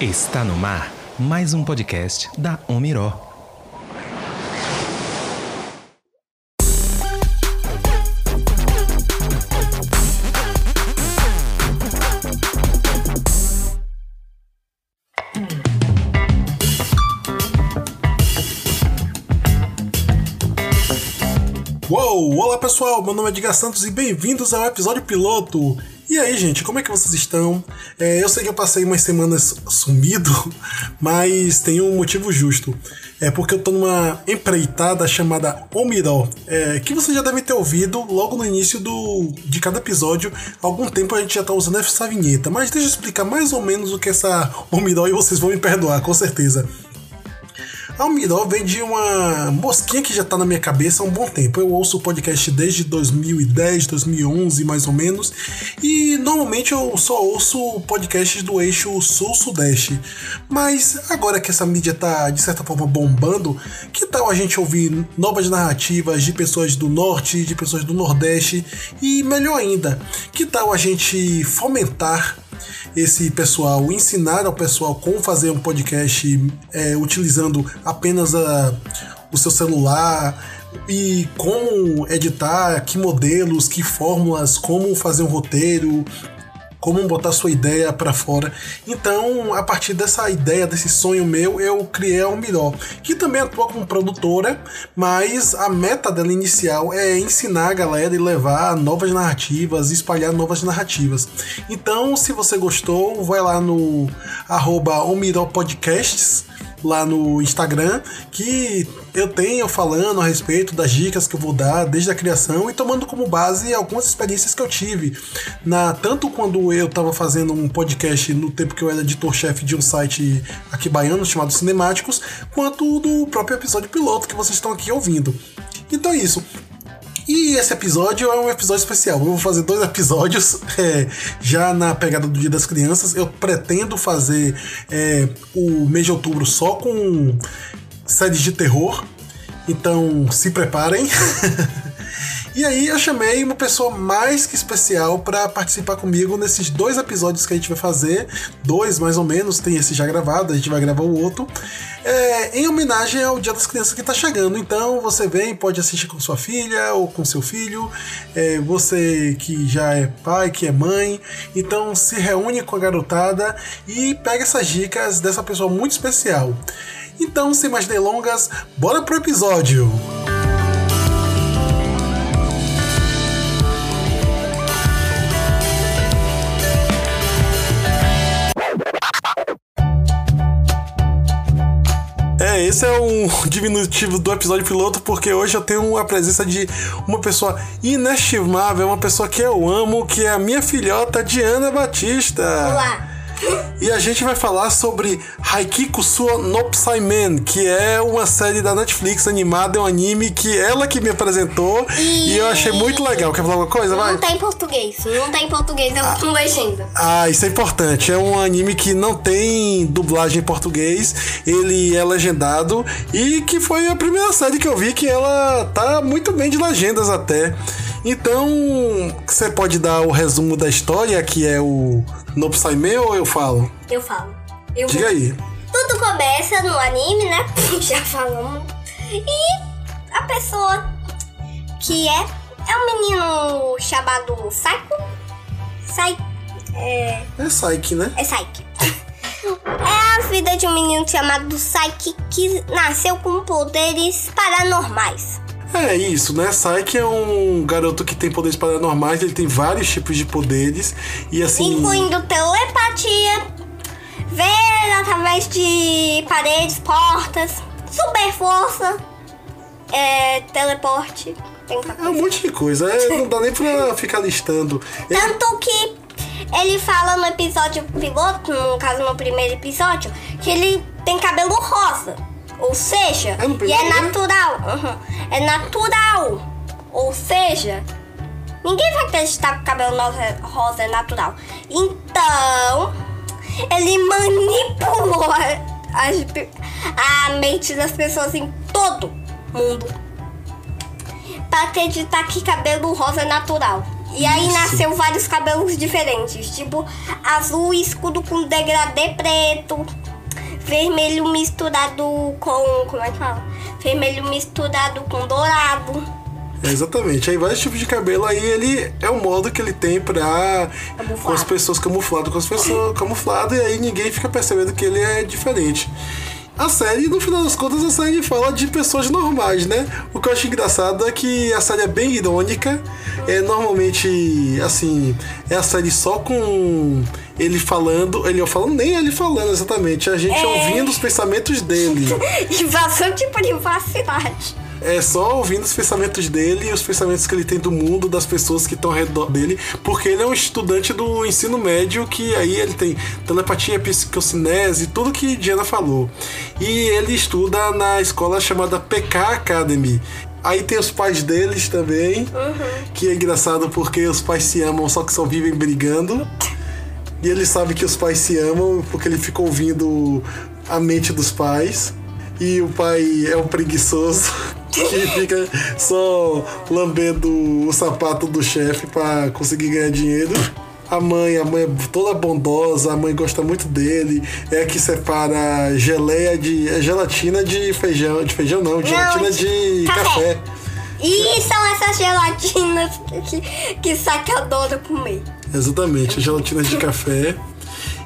Está no mar mais um podcast da Omiró. Uou! Olá pessoal, meu nome é Edgar Santos e bem-vindos ao episódio piloto. E aí, gente, como é que vocês estão? É, eu sei que eu passei umas semanas sumido, mas tem um motivo justo. É porque eu tô numa empreitada chamada Omiró, é, que vocês já devem ter ouvido logo no início do, de cada episódio. Há algum tempo a gente já tá usando essa vinheta, mas deixa eu explicar mais ou menos o que é essa Omiró e vocês vão me perdoar, com certeza. Almiró vem de uma mosquinha que já tá na minha cabeça há um bom tempo. Eu ouço o podcast desde 2010, 2011 mais ou menos, e normalmente eu só ouço podcasts do eixo Sul-Sudeste. Mas agora que essa mídia tá de certa forma bombando, que tal a gente ouvir novas narrativas de pessoas do Norte, de pessoas do Nordeste e melhor ainda, que tal a gente fomentar esse pessoal, ensinar ao pessoal como fazer um podcast é, utilizando apenas a, o seu celular e como editar, que modelos, que fórmulas, como fazer um roteiro, como botar sua ideia para fora. Então, a partir dessa ideia, desse sonho meu, eu criei a Umiró, que também atua como produtora, mas a meta dela inicial é ensinar a galera e levar novas narrativas, espalhar novas narrativas. Então, se você gostou, vai lá no arroba Podcasts lá no Instagram que eu tenho falando a respeito das dicas que eu vou dar desde a criação e tomando como base algumas experiências que eu tive. Na, tanto quando eu estava fazendo um podcast no tempo que eu era editor-chefe de um site aqui baiano chamado Cinemáticos, quanto do próprio episódio piloto que vocês estão aqui ouvindo. Então é isso. E esse episódio é um episódio especial. Eu vou fazer dois episódios é, já na pegada do Dia das Crianças. Eu pretendo fazer é, o mês de outubro só com séries de terror. Então se preparem. E aí eu chamei uma pessoa mais que especial para participar comigo nesses dois episódios que a gente vai fazer. Dois, mais ou menos, tem esse já gravado, a gente vai gravar o outro. É, em homenagem ao Dia das Crianças que está chegando. Então você vem, pode assistir com sua filha ou com seu filho, é, você que já é pai, que é mãe. Então se reúne com a garotada e pega essas dicas dessa pessoa muito especial. Então, sem mais delongas, bora pro episódio! É, esse é um diminutivo do episódio piloto, porque hoje eu tenho a presença de uma pessoa inestimável, uma pessoa que eu amo, que é a minha filhota Diana Batista. Olá! E a gente vai falar sobre Haikiko Sua no Psyman, que é uma série da Netflix animada, é um anime que ela que me apresentou e, e eu achei muito legal. Quer falar alguma coisa? Não Vai. tá em português. Não tá em português, eu com legenda. Ah, isso é importante. É um anime que não tem dublagem em português, ele é legendado e que foi a primeira série que eu vi que ela tá muito bem de legendas até. Então, você pode dar o resumo da história, que é o No Psyman, ou eu falo? Eu falo. Eu Diga aí. Tudo começa no anime, né? Já falamos. E a pessoa que é. É um menino chamado Saiko. Sai. É. É Saiki, né? É Saiki. É a vida de um menino chamado Saiki que nasceu com poderes paranormais. É isso, né? Saiki é um garoto que tem poderes paranormais, ele tem vários tipos de poderes e assim. Incluindo telepatia, ver através de paredes, portas, super força, é, teleporte. É um monte de coisa, é, não dá nem pra ficar listando. Ele- Tanto que ele fala no episódio piloto, no caso no primeiro episódio, que ele tem cabelo rosa. Ou seja, É e é natural. uhum, é natural. Ou seja, ninguém vai acreditar que o cabelo rosa- rosa é natural. Então, ele manipulou a, a- mente das pessoas em todo mundo. Pra acreditar que cabelo rosa é natural. E aí Isso. nasceu vários cabelos diferentes. Tipo, azul escuro com degradê preto. Vermelho misturado com. Como é que fala? Vermelho misturado com dourado. É, exatamente. Aí vários tipos de cabelo, aí ele é o modo que ele tem pra. Camuflado. Com as pessoas camuflado, com as pessoas camuflado, e aí ninguém fica percebendo que ele é diferente. A série, no final das contas, a série fala de pessoas normais, né? O que eu acho engraçado é que a série é bem irônica. É normalmente, assim, é a série só com ele falando, ele falando, nem ele falando exatamente, a gente É. ouvindo os pensamentos dele. Invasão de privacidade. É só ouvindo os pensamentos dele e os pensamentos que ele tem do mundo, das pessoas que estão ao redor dele, porque ele é um estudante do ensino médio que aí ele tem telepatia, psicocinese, tudo que Diana falou. E ele estuda na escola chamada PK Academy. Aí tem os pais deles também, que é engraçado porque os pais se amam, só que só vivem brigando. E ele sabe que os pais se amam porque ele fica ouvindo a mente dos pais. E o pai é um preguiçoso que fica só lambendo o sapato do chefe para conseguir ganhar dinheiro. A mãe, a mãe é toda bondosa, a mãe gosta muito dele. É a que separa geleia de. é gelatina de feijão. De feijão não, gelatina de café. café. E são essas gelatinas que, que Saki adora comer. Exatamente, gelatina de café.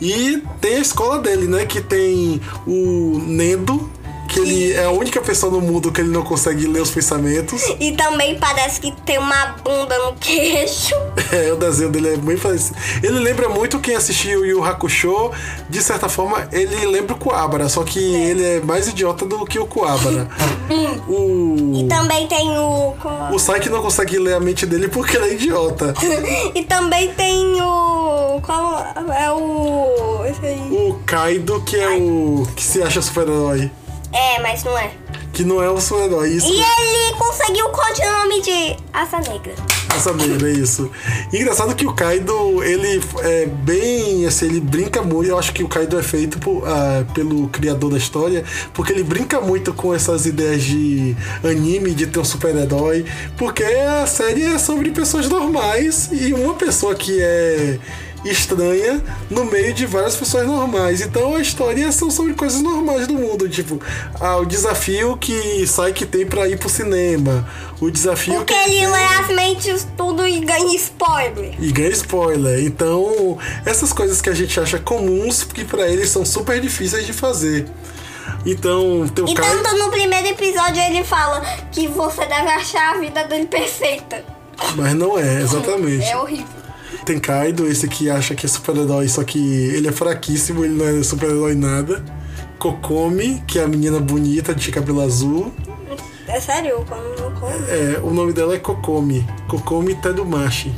E tem a escola dele, né? Que tem o Nendo, que ele é a única pessoa no mundo que ele não consegue ler os pensamentos. E também parece que tem uma bunda no queixo. É, o desenho dele é bem parecido. Ele lembra muito quem assistiu o Yu Hakusho. De certa forma, ele lembra o Kuabara, só que ele é mais idiota do que o Kuabara. o. E também tem o. O Saiki não consegue ler a mente dele porque ele é idiota. E também tem o. Qual é o. Esse aí. O Kaido, que é o. que se acha super-herói. É, mas não é. Que não é um super-herói. Isso E ele conseguiu o codinome de Asa Negra. Essa mesmo, é isso. Engraçado que o Kaido, ele é bem. Assim, ele brinca muito. Eu acho que o Kaido é feito por, ah, pelo criador da história, porque ele brinca muito com essas ideias de anime, de ter um super-herói. Porque a série é sobre pessoas normais e uma pessoa que é estranha no meio de várias pessoas normais. Então a história são sobre coisas normais do mundo, tipo, ah, o desafio que sai que tem pra ir pro cinema, o desafio Porque que ele tem- lê as mentes tudo e ganha spoiler. e ganha spoiler. Então, essas coisas que a gente acha comuns, que pra eles são super difíceis de fazer. Então, tem o E Kai. tanto no primeiro episódio ele fala que você deve achar a vida dele perfeita. Mas não é, exatamente. É horrível. Tem Kaido, esse que acha que é super-herói, só que ele é fraquíssimo, ele não é super-herói nada. Kokomi, que é a menina bonita de cabelo azul. É sério, como como? É, o nome dela é Kokomi. Kokomi Tedumashi.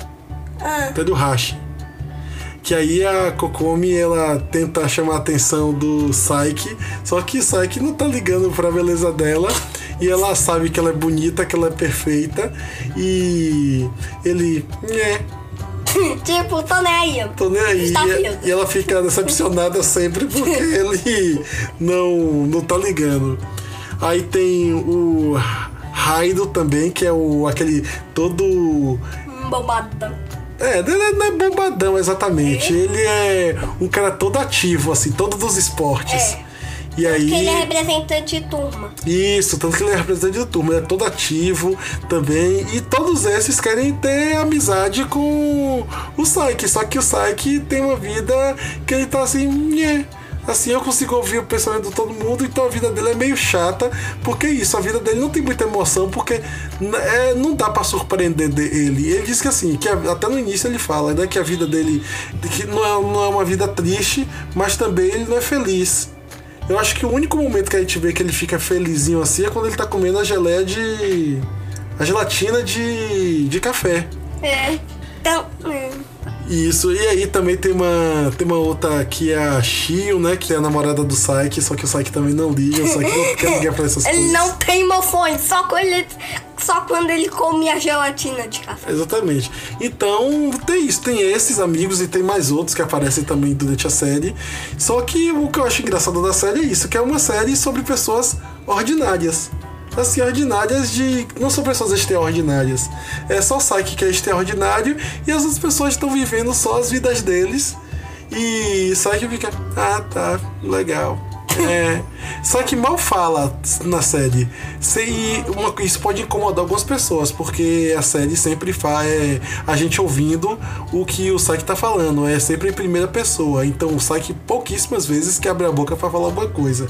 Ah, Teduhashi. Que aí a Kokomi ela tenta chamar a atenção do Saiki, só que Saiki não tá ligando pra beleza dela e ela sabe que ela é bonita, que ela é perfeita e ele, né, tipo, tô nem aí. tô nem aí. Está E, e ela fica decepcionada sempre porque ele não, não tá ligando. Aí tem o Raido também, que é o aquele todo Bombadão. É, ele não é bombadão exatamente. Ele é um cara todo ativo, assim, todo dos esportes. É. E aí. Porque ele é representante de turma. Isso, tanto que ele é representante da turma, ele é todo ativo também. E todos esses querem ter amizade com o Saiki. Só que o Saiki tem uma vida que ele tá assim, nhé. Assim eu consigo ouvir o pensamento de todo mundo, então a vida dele é meio chata, porque isso, a vida dele não tem muita emoção, porque é, não dá pra surpreender de- ele. Ele diz que assim, que até no início ele fala, né, que a vida dele que não, é, não é uma vida triste, mas também ele não é feliz. Eu acho que o único momento que a gente vê que ele fica felizinho assim é quando ele tá comendo a geleia de. a gelatina de. de café. É. Então. é. Isso, e aí também tem uma. Tem uma outra que é a Shio, né? Que é a namorada do Saiki, só que o Saiki também não liga, o Saiki não quer ligar pra essas Ele coisas. não tem emoções, só quando ele, só quando ele come a gelatina de café. Exatamente. Então, tem isso. Tem esses amigos e tem mais outros que aparecem também durante a série. Só que o que eu acho engraçado da série é isso, que é uma série sobre pessoas ordinárias. Assim, ordinárias de. Não são pessoas extraordinárias. É só Saiki que é extraordinário e as outras pessoas estão vivendo só as vidas deles. E Saiki fica. Ah, tá, legal. É, só que mal fala na série. Se, uma, isso pode incomodar algumas pessoas, porque a série sempre faz é, a gente ouvindo o que o Saiki tá falando. É sempre em primeira pessoa. Então o Saiki pouquíssimas vezes que abre a boca para falar alguma coisa.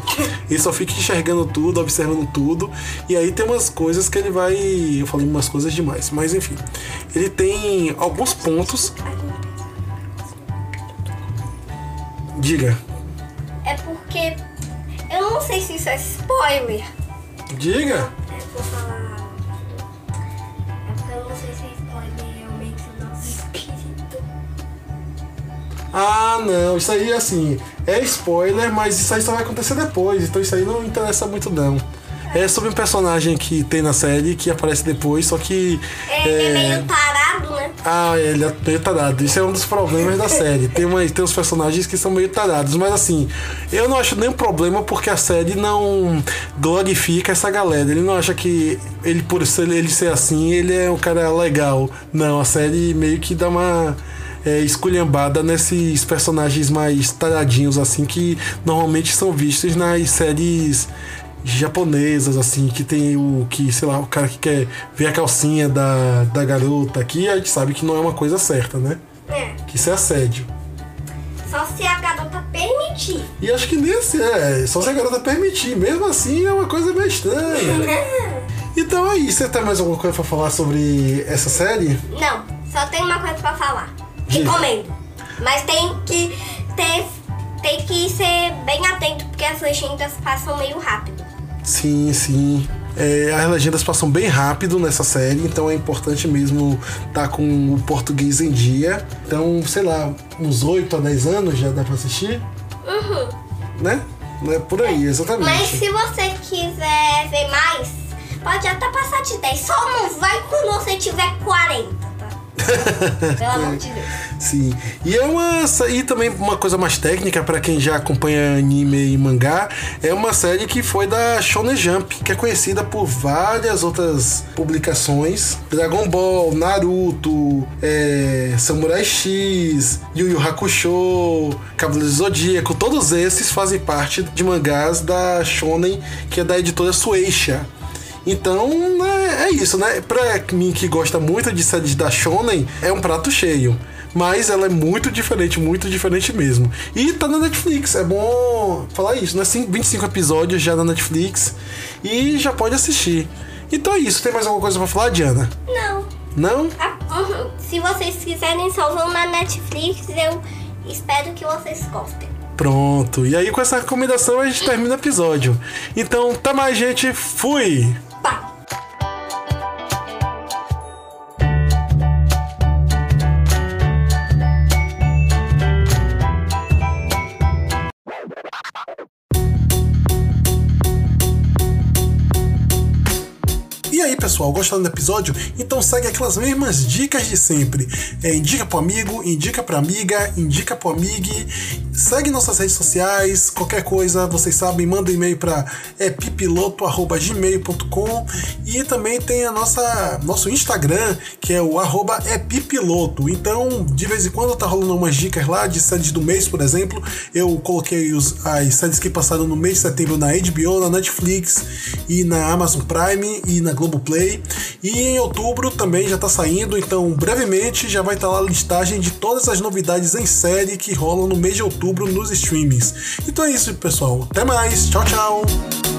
Ele só fica enxergando tudo, observando tudo. E aí tem umas coisas que ele vai. Eu falei umas coisas demais, mas enfim. Ele tem alguns pontos. Diga. É porque não sei se isso é spoiler. Diga. É, vou falar. É porque eu não sei se é spoiler realmente o nosso espírito. Ah, não, isso aí assim, é spoiler, mas isso aí só vai acontecer depois, então isso aí não interessa muito não. É sobre um personagem que tem na série que aparece depois, só que. Ele é, meio tarado, né? Ah, ele é meio tarado. Isso é um dos problemas da série. Tem, uma, tem uns personagens que são meio tarados, mas assim, eu não acho nenhum problema porque a série não glorifica essa galera. Ele não acha que ele, por ser, ele ser assim, ele é um cara legal. Não, a série meio que dá uma é, esculhambada nesses personagens mais taradinhos, assim, que normalmente são vistos nas séries japonesas, assim, que tem o que, sei lá, o cara que quer ver a calcinha da, da garota aqui, a gente sabe que não é uma coisa certa, né? É. Que isso é assédio. Só se a garota permitir. E acho que nesse é, só se a garota permitir. Mesmo assim é uma coisa meio estranha. Então é isso. Você tem mais alguma coisa pra falar sobre essa série? Não, só tem uma coisa pra falar. Diga. Recomendo. Mas tem que ter. Tem que ser bem atento porque as legendas passam meio rápido. Sim, sim. É, as legendas passam bem rápido nessa série, então é importante mesmo estar com o português em dia. Então, sei lá, uns 8 a 10 anos já dá pra assistir? Uhum. Né? É por aí, exatamente. Mas se você quiser ver mais, pode até passar de 10. Só não vai quando você tiver 40, tá? Pelo amor de Deus. Sim. E é uma e também uma coisa mais técnica para quem já acompanha anime e mangá, é uma série que foi da Shonen Jump, que é conhecida por várias outras publicações, Dragon Ball, Naruto, é, Samurai X, Yu Yu Hakusho, Cavaleiro Zodíaco, todos esses fazem parte de mangás da Shonen, que é da editora Sueisha. Então, né, é isso, né? Pra mim que gosta muito de séries da Shonen, é um prato cheio. Mas ela é muito diferente, muito diferente mesmo. E tá na Netflix, é bom falar isso, né? Cin- 25 episódios já na Netflix e já pode assistir. Então é isso. Tem mais alguma coisa pra falar, Diana? Não. Não? Ah. Se vocês quiserem, só vão na Netflix. Eu espero que vocês gostem. Pronto. E aí com essa recomendação a gente termina o episódio. Então, tá mais, gente. Fui! Pessoal, gostaram do episódio? Então segue aquelas mesmas dicas de sempre. É, indica pro amigo, indica pra amiga, indica pro amigo. Segue nossas redes sociais, qualquer coisa, vocês sabem, manda e-mail pra é, pipiloto.gmail.com e também tem a nossa nosso Instagram, que é o arroba é pipiloto. Então, de vez em quando tá rolando umas dicas lá de séries do mês, por exemplo. Eu coloquei os, as séries que passaram no mês de setembro na HBO, na Netflix e na Amazon Prime e na Globoplay. E em outubro também já tá saindo, então brevemente já vai estar lá a listagem de todas as novidades em série que rolam no mês de outubro nos streamings. Então é isso, pessoal. Até mais. Tchau, tchau.